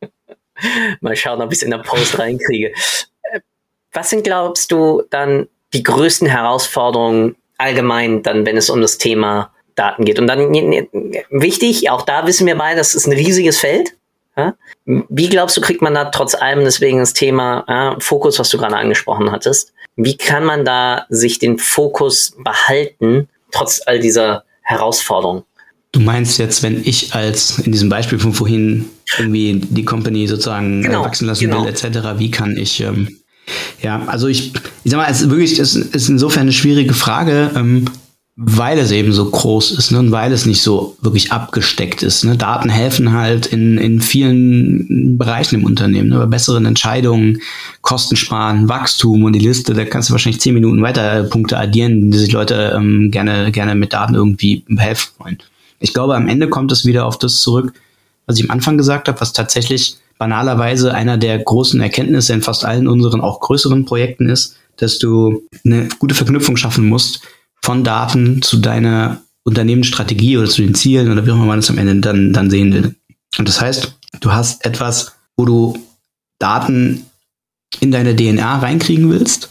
(laughs) mal schauen, ob ich es in der Post reinkriege. Äh, was sind, glaubst du, dann die größten Herausforderungen allgemein, dann, wenn es um das Thema Daten geht? Und dann wichtig, auch da wissen wir beide, das ist ein riesiges Feld. Wie glaubst du, kriegt man da trotz allem deswegen das Thema Fokus, was du gerade angesprochen hattest? Wie kann man da sich den Fokus behalten, trotz all dieser Herausforderungen? Du meinst jetzt, wenn ich als in diesem Beispiel von vorhin irgendwie die Company sozusagen genau, wachsen lassen genau. will, etc., wie kann ich ähm, ja, also ich, ich sag mal, es ist wirklich, es ist insofern eine schwierige Frage. Ähm, weil es eben so groß ist ne, und weil es nicht so wirklich abgesteckt ist. Ne. Daten helfen halt in, in vielen Bereichen im Unternehmen, ne, bei besseren Entscheidungen, Kosten sparen, Wachstum und die Liste, da kannst du wahrscheinlich zehn Minuten weiter Punkte addieren, die sich Leute ähm, gerne, gerne mit Daten irgendwie helfen wollen. Ich glaube, am Ende kommt es wieder auf das zurück, was ich am Anfang gesagt habe, was tatsächlich banalerweise einer der großen Erkenntnisse in fast allen unseren auch größeren Projekten ist, dass du eine gute Verknüpfung schaffen musst von Daten zu deiner Unternehmensstrategie oder zu den Zielen oder wie auch immer man es am Ende dann, dann sehen will. Und das heißt, du hast etwas, wo du Daten in deine DNA reinkriegen willst,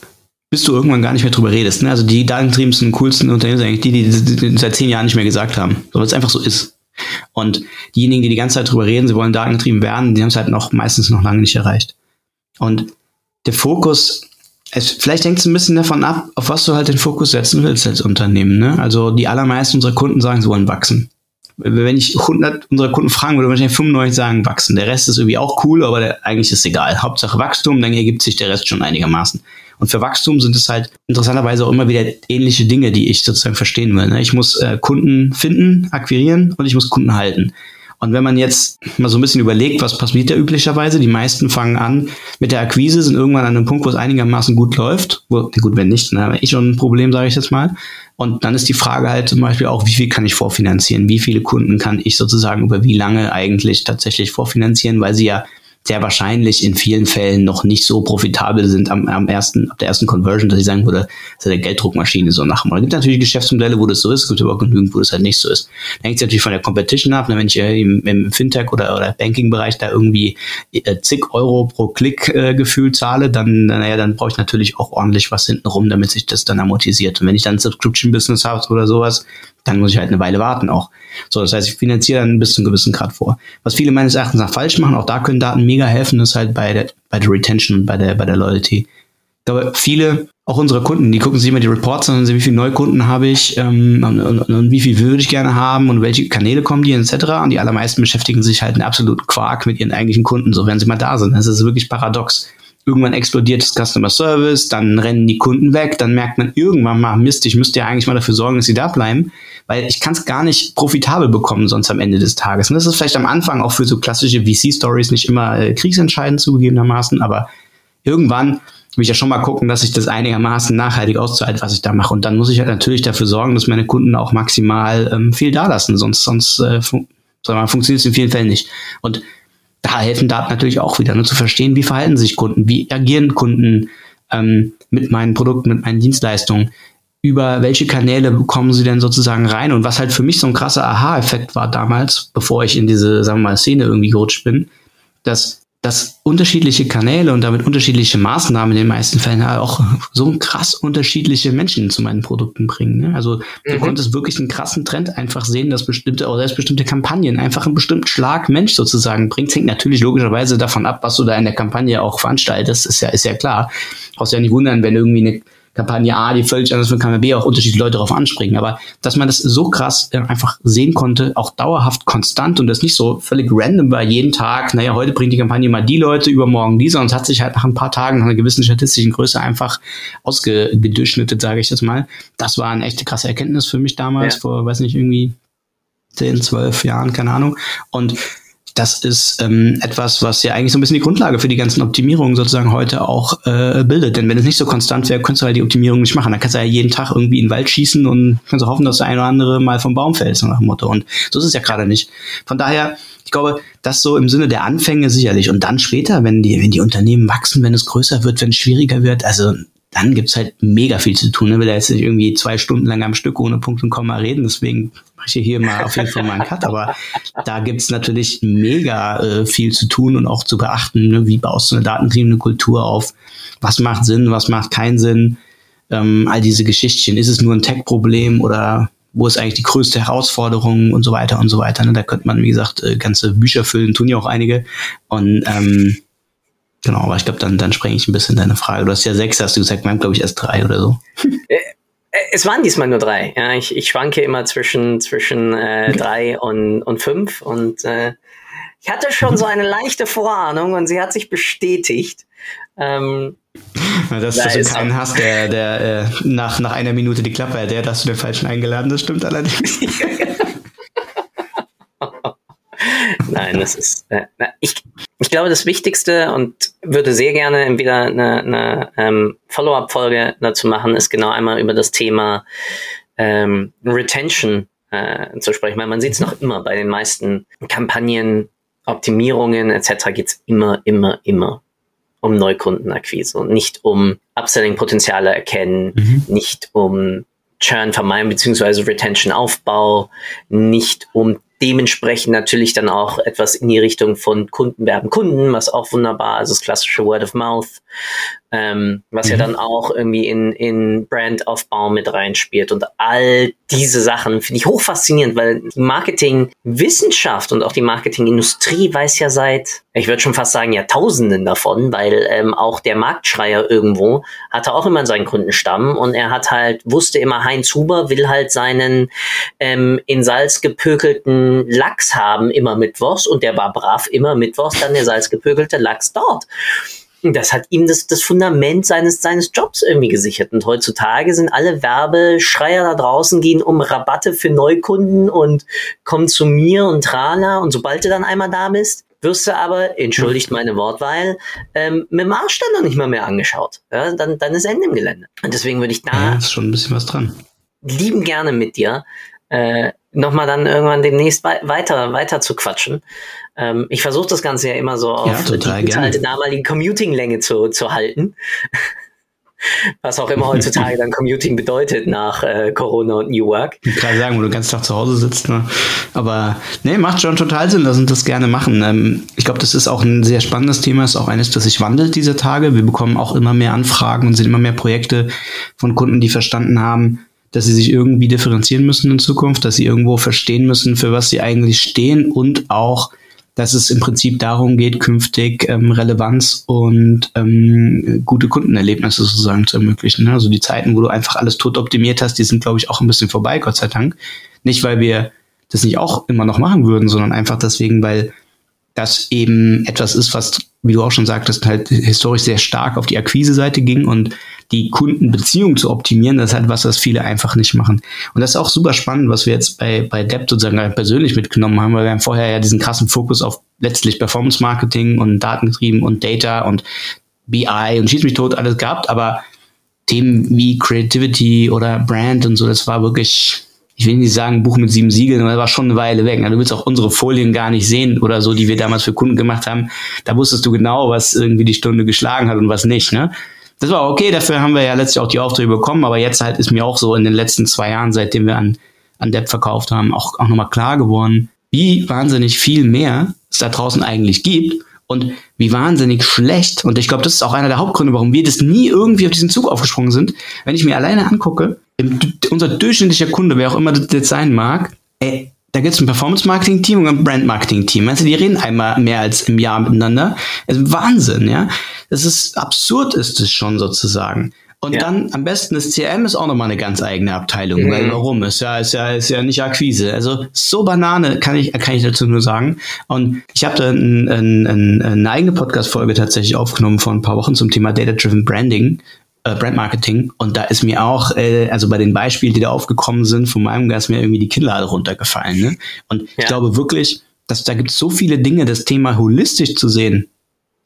bis du irgendwann gar nicht mehr drüber redest. Ne? Also die datentriebensten, coolsten Unternehmen sind eigentlich die, die, die, die seit zehn Jahren nicht mehr gesagt haben, weil es einfach so ist. Und diejenigen, die die ganze Zeit drüber reden, sie wollen datengetrieben werden, die haben es halt noch meistens noch lange nicht erreicht. Und der Fokus es, vielleicht hängt es ein bisschen davon ab, auf was du halt den Fokus setzen willst als Unternehmen. Ne? Also die allermeisten unserer Kunden sagen, sie wollen wachsen. Wenn ich 100 unserer Kunden fragen würde, wahrscheinlich 95 sagen, wachsen. Der Rest ist irgendwie auch cool, aber der, eigentlich ist egal. Hauptsache Wachstum, dann ergibt sich der Rest schon einigermaßen. Und für Wachstum sind es halt interessanterweise auch immer wieder ähnliche Dinge, die ich sozusagen verstehen will. Ne? Ich muss äh, Kunden finden, akquirieren und ich muss Kunden halten. Und wenn man jetzt mal so ein bisschen überlegt, was passiert da üblicherweise, die meisten fangen an mit der Akquise, sind irgendwann an einem Punkt, wo es einigermaßen gut läuft. Wo, gut, wenn nicht, dann habe ich schon ein Problem, sage ich jetzt mal. Und dann ist die Frage halt zum Beispiel auch, wie viel kann ich vorfinanzieren? Wie viele Kunden kann ich sozusagen über wie lange eigentlich tatsächlich vorfinanzieren, weil sie ja sehr wahrscheinlich in vielen Fällen noch nicht so profitabel sind am, am ersten, ab der ersten Conversion, dass ich sagen würde, das ist eine Gelddruckmaschine so nach. Es gibt natürlich Geschäftsmodelle, wo das so ist, es gibt aber genügend, wo das halt nicht so ist. Da hängt es natürlich von der Competition ab. Ne? Wenn ich äh, im, im Fintech oder, oder Banking-Bereich da irgendwie äh, zig Euro pro Klick äh, gefühlt zahle, dann, naja, dann brauche ich natürlich auch ordentlich was hinten rum, damit sich das dann amortisiert. Und wenn ich dann ein Subscription-Business habe oder sowas, dann muss ich halt eine Weile warten auch. So, das heißt, ich finanziere dann bis zu einem gewissen Grad vor. Was viele meines Erachtens nach falsch machen, auch da können Daten mega helfen, ist halt bei der, bei der Retention und bei der, bei der Loyalty. Ich glaube, viele, auch unsere Kunden, die gucken sich immer die Reports an und sehen, wie viele Neukunden habe ich ähm, und, und, und, wie viel würde ich gerne haben und welche Kanäle kommen die etc. Und die allermeisten beschäftigen sich halt in absolut Quark mit ihren eigentlichen Kunden, so wenn sie mal da sind. Das ist wirklich paradox irgendwann explodiert das Customer Service, dann rennen die Kunden weg, dann merkt man irgendwann mal, Mist, ich müsste ja eigentlich mal dafür sorgen, dass sie da bleiben, weil ich kann es gar nicht profitabel bekommen sonst am Ende des Tages. Und das ist vielleicht am Anfang auch für so klassische VC-Stories nicht immer äh, kriegsentscheidend zugegebenermaßen, aber irgendwann will ich ja schon mal gucken, dass ich das einigermaßen nachhaltig auszahle, was ich da mache. Und dann muss ich halt natürlich dafür sorgen, dass meine Kunden auch maximal ähm, viel da lassen, sonst, sonst äh, fun funktioniert es in vielen Fällen nicht. Und da helfen Daten natürlich auch wieder, ne, zu verstehen, wie verhalten sich Kunden, wie agieren Kunden ähm, mit meinen Produkten, mit meinen Dienstleistungen, über welche Kanäle bekommen sie denn sozusagen rein und was halt für mich so ein krasser Aha-Effekt war damals, bevor ich in diese, sagen wir mal, Szene irgendwie gerutscht bin, dass dass unterschiedliche Kanäle und damit unterschiedliche Maßnahmen in den meisten Fällen halt auch (laughs) so krass unterschiedliche Menschen zu meinen Produkten bringen. Ne? Also du mhm. konntest wirklich einen krassen Trend einfach sehen, dass bestimmte oder selbst bestimmte Kampagnen einfach einen bestimmten Schlag Mensch sozusagen bringt. Hängt natürlich logischerweise davon ab, was du da in der Kampagne auch veranstaltest, ist ja, ist ja klar. Brauchst ja nicht wundern, wenn irgendwie eine Kampagne A, die völlig anders von Kampagne B auch unterschiedliche Leute darauf anspringen. Aber dass man das so krass äh, einfach sehen konnte, auch dauerhaft konstant und das nicht so völlig random war jeden Tag, naja, heute bringt die Kampagne mal die Leute, übermorgen diese und es hat sich halt nach ein paar Tagen nach einer gewissen statistischen Größe einfach ausgedurchschnittet, sage ich jetzt mal. Das war eine echte krasse Erkenntnis für mich damals, ja. vor, weiß nicht, irgendwie 10, 12 Jahren, keine Ahnung. Und das ist ähm, etwas, was ja eigentlich so ein bisschen die Grundlage für die ganzen Optimierungen sozusagen heute auch äh, bildet. Denn wenn es nicht so konstant wäre, könntest du halt die Optimierung nicht machen. Dann kannst du ja jeden Tag irgendwie in den Wald schießen und kannst hoffen, dass der eine oder andere mal vom Baum fällt, so nach dem Motto. Und so ist es ja gerade nicht. Von daher, ich glaube, das so im Sinne der Anfänge sicherlich. Und dann später, wenn die, wenn die Unternehmen wachsen, wenn es größer wird, wenn es schwieriger wird, also dann gibt's halt mega viel zu tun. Ne? Will er jetzt nicht irgendwie zwei Stunden lang am Stück ohne Punkt und Komma reden, deswegen mache ich hier mal auf jeden Fall mal einen Cut. Aber da gibt's natürlich mega äh, viel zu tun und auch zu beachten. Ne? Wie baust du eine datentriebene Kultur auf? Was macht Sinn, was macht keinen Sinn? Ähm, all diese Geschichtchen. Ist es nur ein Tech-Problem oder wo ist eigentlich die größte Herausforderung und so weiter und so weiter. Ne? Da könnte man, wie gesagt, äh, ganze Bücher füllen, tun ja auch einige. Und ähm, Genau, aber ich glaube, dann, dann sprenge ich ein bisschen deine Frage. Du hast ja sechs, hast du gesagt, wir haben, glaube ich, erst drei oder so. Äh, äh, es waren diesmal nur drei. Ja, ich, ich schwanke immer zwischen, zwischen äh, drei und, und fünf. Und äh, ich hatte schon so eine leichte Vorahnung und sie hat sich bestätigt. Ähm, dass da du keinen hast, der, der äh, nach, nach einer Minute die Klappe hat, der hast du den falschen eingeladen, das stimmt allerdings. (laughs) Nein, das ist. Äh, ich, ich glaube, das Wichtigste und würde sehr gerne wieder eine, eine ähm, Follow-up-Folge dazu machen, ist genau einmal über das Thema ähm, Retention äh, zu sprechen. Weil man sieht es noch immer bei den meisten Kampagnen, Optimierungen etc. geht es immer, immer, immer um Neukundenakquise und nicht um Upselling-Potenziale erkennen, mhm. nicht um Churn vermeiden beziehungsweise Retention-Aufbau, nicht um dementsprechend natürlich dann auch etwas in die Richtung von Kunden werben Kunden, was auch wunderbar ist, das klassische Word of Mouth. Ähm, was mhm. ja dann auch irgendwie in, in Brandaufbau mit reinspielt. Und all diese Sachen finde ich hochfaszinierend, weil die Marketingwissenschaft und auch die Marketingindustrie weiß ja seit, ich würde schon fast sagen, Jahrtausenden davon, weil ähm, auch der Marktschreier irgendwo hatte auch immer seinen Kundenstamm. Und er hat halt, wusste immer, Heinz Huber will halt seinen ähm, in Salz gepökelten Lachs haben, immer mittwochs. Und der war brav, immer mittwochs dann der salzgepökelte Lachs dort das hat ihm das, das Fundament seines, seines Jobs irgendwie gesichert. Und heutzutage sind alle Werbeschreier da draußen, gehen um Rabatte für Neukunden und kommen zu mir und Trana. Und sobald du dann einmal da bist, wirst du aber, entschuldigt meine Wortwahl, ähm, mit dem Arsch dann noch nicht mal mehr angeschaut. Ja, dann, dann ist Ende im Gelände. Und deswegen würde ich da. Ja, ist schon ein bisschen was dran. Lieben gerne mit dir. Äh, nochmal dann irgendwann demnächst weiter, weiter zu quatschen. Ähm, ich versuche das Ganze ja immer so auf ja, die alte damalige Commuting-Länge zu, zu halten. (laughs) Was auch immer heutzutage dann Commuting bedeutet nach äh, Corona und New Work. Ich kann sagen, wo du den ganzen Tag zu Hause sitzt. Ne? Aber nee, macht schon total Sinn, lass uns das gerne machen. Ähm, ich glaube, das ist auch ein sehr spannendes Thema, ist auch eines, das sich wandelt diese Tage. Wir bekommen auch immer mehr Anfragen und sind immer mehr Projekte von Kunden, die verstanden haben, dass sie sich irgendwie differenzieren müssen in Zukunft, dass sie irgendwo verstehen müssen, für was sie eigentlich stehen und auch, dass es im Prinzip darum geht, künftig ähm, Relevanz und ähm, gute Kundenerlebnisse sozusagen zu ermöglichen. Also die Zeiten, wo du einfach alles tot optimiert hast, die sind, glaube ich, auch ein bisschen vorbei, Gott sei Dank. Nicht, weil wir das nicht auch immer noch machen würden, sondern einfach deswegen, weil das eben etwas ist, was, wie du auch schon sagtest, halt historisch sehr stark auf die Akquise-Seite ging und die Kundenbeziehung zu optimieren, das ist halt was, was viele einfach nicht machen. Und das ist auch super spannend, was wir jetzt bei, bei Debt sozusagen persönlich mitgenommen haben, weil wir haben vorher ja diesen krassen Fokus auf letztlich Performance Marketing und Datengetrieben und Data und BI und schieß mich tot alles gehabt, aber Themen wie Creativity oder Brand und so, das war wirklich ich will nicht sagen, Buch mit sieben Siegeln, aber das war schon eine Weile weg. Du willst auch unsere Folien gar nicht sehen oder so, die wir damals für Kunden gemacht haben. Da wusstest du genau, was irgendwie die Stunde geschlagen hat und was nicht. Ne? Das war okay, dafür haben wir ja letztlich auch die Aufträge bekommen, aber jetzt halt ist mir auch so in den letzten zwei Jahren, seitdem wir an, an Depp verkauft haben, auch, auch nochmal klar geworden, wie wahnsinnig viel mehr es da draußen eigentlich gibt und wie wahnsinnig schlecht, und ich glaube, das ist auch einer der Hauptgründe, warum wir das nie irgendwie auf diesen Zug aufgesprungen sind, wenn ich mir alleine angucke, unser durchschnittlicher Kunde, wer auch immer das sein mag, ey, da gibt es ein Performance-Marketing-Team und ein Brand-Marketing-Team. Meinst du, die reden einmal mehr als im Jahr miteinander? Das ist Wahnsinn, ja. Das ist absurd, ist es schon sozusagen. Und ja. dann am besten das CRM ist auch nochmal eine ganz eigene Abteilung. Mhm. Weil warum? Ist ja, ist ja, ist ja nicht Akquise. Also so Banane kann ich, kann ich dazu nur sagen. Und ich habe da ein, ein, ein, eine eigene Podcast-Folge tatsächlich aufgenommen vor ein paar Wochen zum Thema Data-Driven Branding äh, Brandmarketing und da ist mir auch, äh, also bei den Beispielen, die da aufgekommen sind, von meinem Gast mir irgendwie die Kinnlade runtergefallen. Ne? Und ja. ich glaube wirklich, dass da gibt es so viele Dinge, das Thema holistisch zu sehen.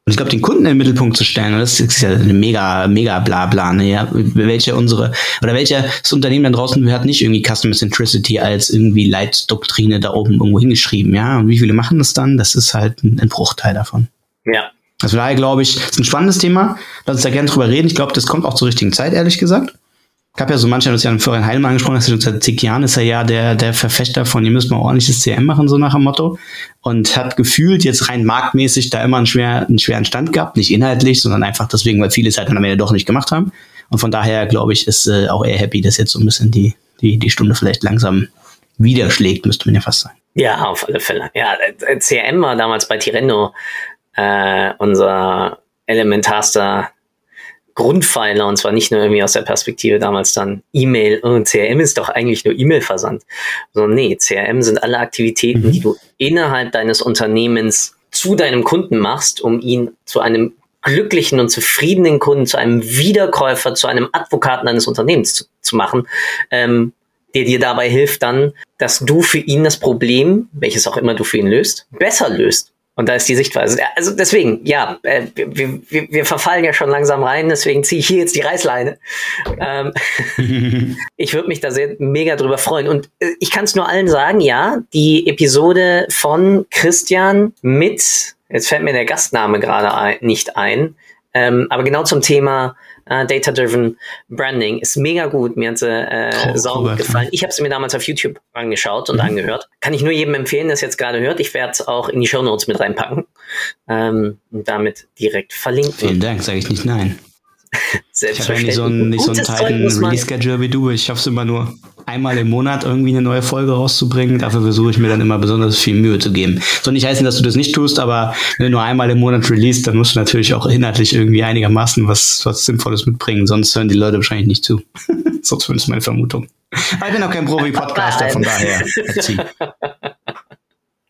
Und ich glaube, den Kunden in den Mittelpunkt zu stellen, das ist ja eine mega, mega Blabla, ne? Ja, welche unsere, oder welches Unternehmen da draußen hat nicht irgendwie Customer Centricity als irgendwie Leitdoktrine da oben irgendwo hingeschrieben, ja? Und wie viele machen das dann? Das ist halt ein, ein Bruchteil davon. Ja, also daher glaube ich, ist ein spannendes Thema. Lass uns da gerne drüber reden. Ich glaube, das kommt auch zur richtigen Zeit, ehrlich gesagt. Ich habe ja so manche, das ja Florian Heilmann angesprochen, das ist seit zig Jahren ist er ja der, der Verfechter von, ihr müsst mal ordentliches CM machen, so nach dem Motto. Und hat gefühlt jetzt rein marktmäßig da immer einen, schwer, einen schweren Stand gehabt. Nicht inhaltlich, sondern einfach deswegen, weil viele es halt dann am Ende doch nicht gemacht haben. Und von daher, glaube ich, ist äh, auch er happy, dass jetzt so ein bisschen die, die, die Stunde vielleicht langsam widerschlägt, müsste man ja fast sagen. Ja, auf alle Fälle. Ja, äh, CRM war damals bei Tirendo äh, unser elementarster Grundpfeiler und zwar nicht nur irgendwie aus der Perspektive damals dann E-Mail und CRM ist doch eigentlich nur E-Mail-Versand, sondern nee, CRM sind alle Aktivitäten, mhm. die du innerhalb deines Unternehmens zu deinem Kunden machst, um ihn zu einem glücklichen und zufriedenen Kunden, zu einem Wiederkäufer, zu einem Advokaten deines Unternehmens zu, zu machen, ähm, der dir dabei hilft dann, dass du für ihn das Problem, welches auch immer du für ihn löst, besser löst. Und da ist die Sichtweise. Also deswegen, ja, äh, wir, wir, wir verfallen ja schon langsam rein, deswegen ziehe ich hier jetzt die Reißleine. Ähm, (laughs) ich würde mich da sehr mega drüber freuen. Und äh, ich kann es nur allen sagen, ja, die Episode von Christian mit, jetzt fällt mir der Gastname gerade ein, nicht ein, ähm, aber genau zum Thema äh, Data-Driven Branding ist mega gut. Mir hat sie äh, oh, sauber gefallen. Ich habe sie mir damals auf YouTube angeschaut und mhm. angehört. Kann ich nur jedem empfehlen, der es jetzt gerade hört. Ich werde es auch in die Show Notes mit reinpacken ähm, und damit direkt verlinken. Vielen Dank, sage ich nicht nein. Ich habe ja nicht so ein, nicht so einen tighten Release-Schedule wie du. Ich schaffe es immer nur einmal im Monat irgendwie eine neue Folge rauszubringen. Dafür versuche ich mir dann immer besonders viel Mühe zu geben. Soll nicht heißen, dass du das nicht tust, aber wenn du nur einmal im Monat release, dann musst du natürlich auch inhaltlich irgendwie einigermaßen was, was Sinnvolles mitbringen. Sonst hören die Leute wahrscheinlich nicht zu. (laughs) so zumindest meine Vermutung. Aber ich bin auch kein Profi-Podcaster, von daher.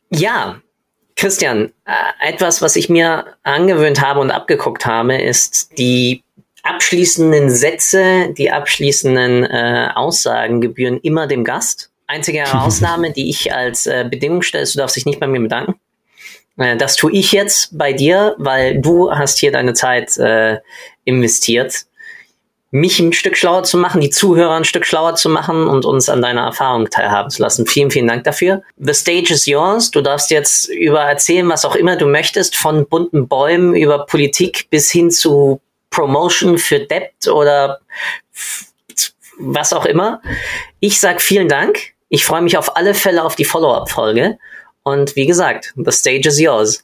Ja, Christian, äh, etwas, was ich mir angewöhnt habe und abgeguckt habe, ist die abschließenden Sätze, die abschließenden äh, Aussagen gebühren immer dem Gast. Einzige (laughs) Ausnahme, die ich als äh, Bedingung stelle, ist, du darfst dich nicht bei mir bedanken. Äh, das tue ich jetzt bei dir, weil du hast hier deine Zeit äh, investiert mich ein Stück schlauer zu machen, die Zuhörer ein Stück schlauer zu machen und uns an deiner Erfahrung teilhaben zu lassen. Vielen, vielen Dank dafür. The stage is yours. Du darfst jetzt über erzählen, was auch immer du möchtest, von bunten Bäumen über Politik bis hin zu Promotion für Debt oder was auch immer. Ich sag vielen Dank. Ich freue mich auf alle Fälle auf die Follow-up-Folge. Und wie gesagt, the stage is yours.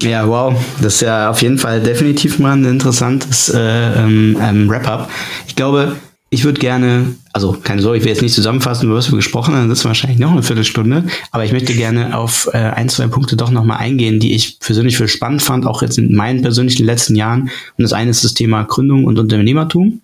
Ja, wow. Das ist ja auf jeden Fall definitiv mal ein interessantes äh, ähm, ähm, Wrap-up. Ich glaube, ich würde gerne, also keine Sorge, ich will jetzt nicht zusammenfassen, über was wir gesprochen haben, das ist wahrscheinlich noch eine Viertelstunde, aber ich möchte gerne auf äh, ein, zwei Punkte doch nochmal eingehen, die ich persönlich für spannend fand, auch jetzt in meinen persönlichen letzten Jahren. Und das eine ist das Thema Gründung und Unternehmertum.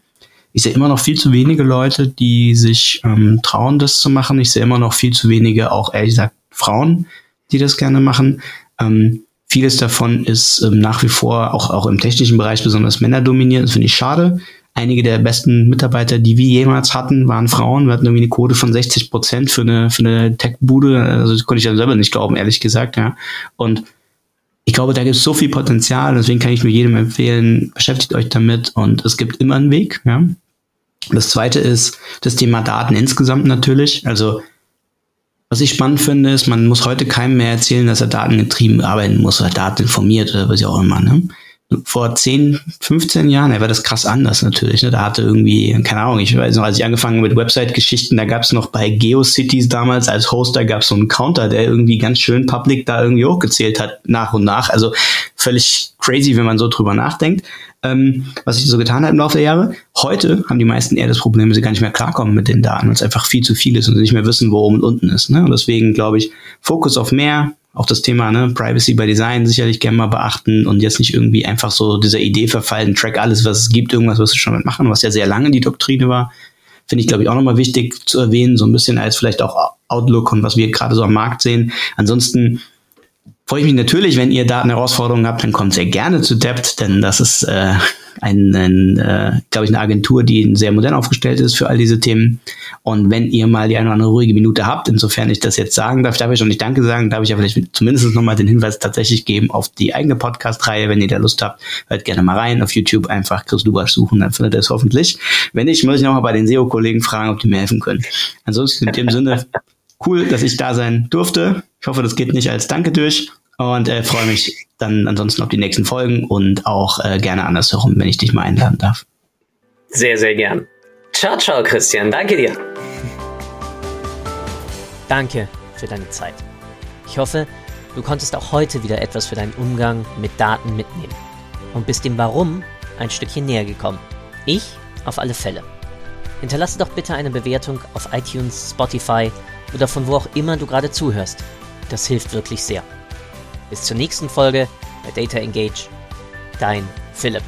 Ich sehe immer noch viel zu wenige Leute, die sich ähm, trauen, das zu machen. Ich sehe immer noch viel zu wenige, auch ehrlich gesagt, Frauen, die das gerne machen. Ähm, Vieles davon ist ähm, nach wie vor auch, auch im technischen Bereich besonders männerdominiert. Das finde ich schade. Einige der besten Mitarbeiter, die wir jemals hatten, waren Frauen. Wir hatten irgendwie eine Quote von 60 Prozent für eine, für eine Tech-Bude. Also das konnte ich ja selber nicht glauben, ehrlich gesagt. Ja. Und ich glaube, da gibt es so viel Potenzial. Deswegen kann ich nur jedem empfehlen, beschäftigt euch damit. Und es gibt immer einen Weg. Ja. Das zweite ist das Thema Daten insgesamt natürlich. Also was ich spannend finde, ist, man muss heute keinem mehr erzählen, dass er datengetrieben arbeiten muss oder dateninformiert oder was auch immer. Ne? Vor 10, 15 Jahren, da war das krass anders natürlich. Ne? Da hatte irgendwie, keine Ahnung, ich weiß noch, als ich angefangen mit Website-Geschichten, da gab es noch bei GeoCities damals als Hoster gab es so einen Counter, der irgendwie ganz schön public da irgendwie hochgezählt hat, nach und nach. Also völlig crazy, wenn man so drüber nachdenkt ähm, was sich so getan hat im Laufe der Jahre. Heute haben die meisten eher das Problem, dass sie gar nicht mehr klarkommen mit den Daten, weil es einfach viel zu viel ist und sie nicht mehr wissen, wo oben und unten ist. Ne? Und deswegen glaube ich, Fokus auf mehr, auch das Thema ne, Privacy by Design sicherlich gerne mal beachten und jetzt nicht irgendwie einfach so dieser Idee verfallen, track alles, was es gibt, irgendwas wirst du schon mitmachen, was ja sehr lange die Doktrine war. Finde ich, glaube ich, auch nochmal wichtig zu erwähnen, so ein bisschen als vielleicht auch Outlook und was wir gerade so am Markt sehen. Ansonsten freue ich mich natürlich, wenn ihr Datenherausforderungen habt, dann kommt sehr gerne zu Debt, denn das ist äh, ein, ein äh, glaube ich, eine Agentur, die sehr modern aufgestellt ist für all diese Themen. Und wenn ihr mal die eine oder andere ruhige Minute habt, insofern ich das jetzt sagen darf, darf ich schon nicht Danke sagen, darf ich ja vielleicht zumindest nochmal den Hinweis tatsächlich geben auf die eigene Podcast-Reihe, wenn ihr da Lust habt, hört gerne mal rein auf YouTube einfach Chris Lubasch suchen, dann findet ihr es hoffentlich. Wenn nicht, muss ich nochmal bei den SEO-Kollegen fragen, ob die mir helfen können. Ansonsten in dem Sinne, cool, dass ich da sein durfte. Ich hoffe, das geht nicht als Danke durch. Und äh, freue mich dann ansonsten auf die nächsten Folgen und auch äh, gerne andersherum, wenn ich dich mal einladen darf. Sehr, sehr gern. Ciao, ciao, Christian. Danke dir. Danke für deine Zeit. Ich hoffe, du konntest auch heute wieder etwas für deinen Umgang mit Daten mitnehmen und bist dem Warum ein Stückchen näher gekommen. Ich auf alle Fälle. Hinterlasse doch bitte eine Bewertung auf iTunes, Spotify oder von wo auch immer du gerade zuhörst. Das hilft wirklich sehr. Bis zur nächsten Folge bei Data Engage. Dein Philipp.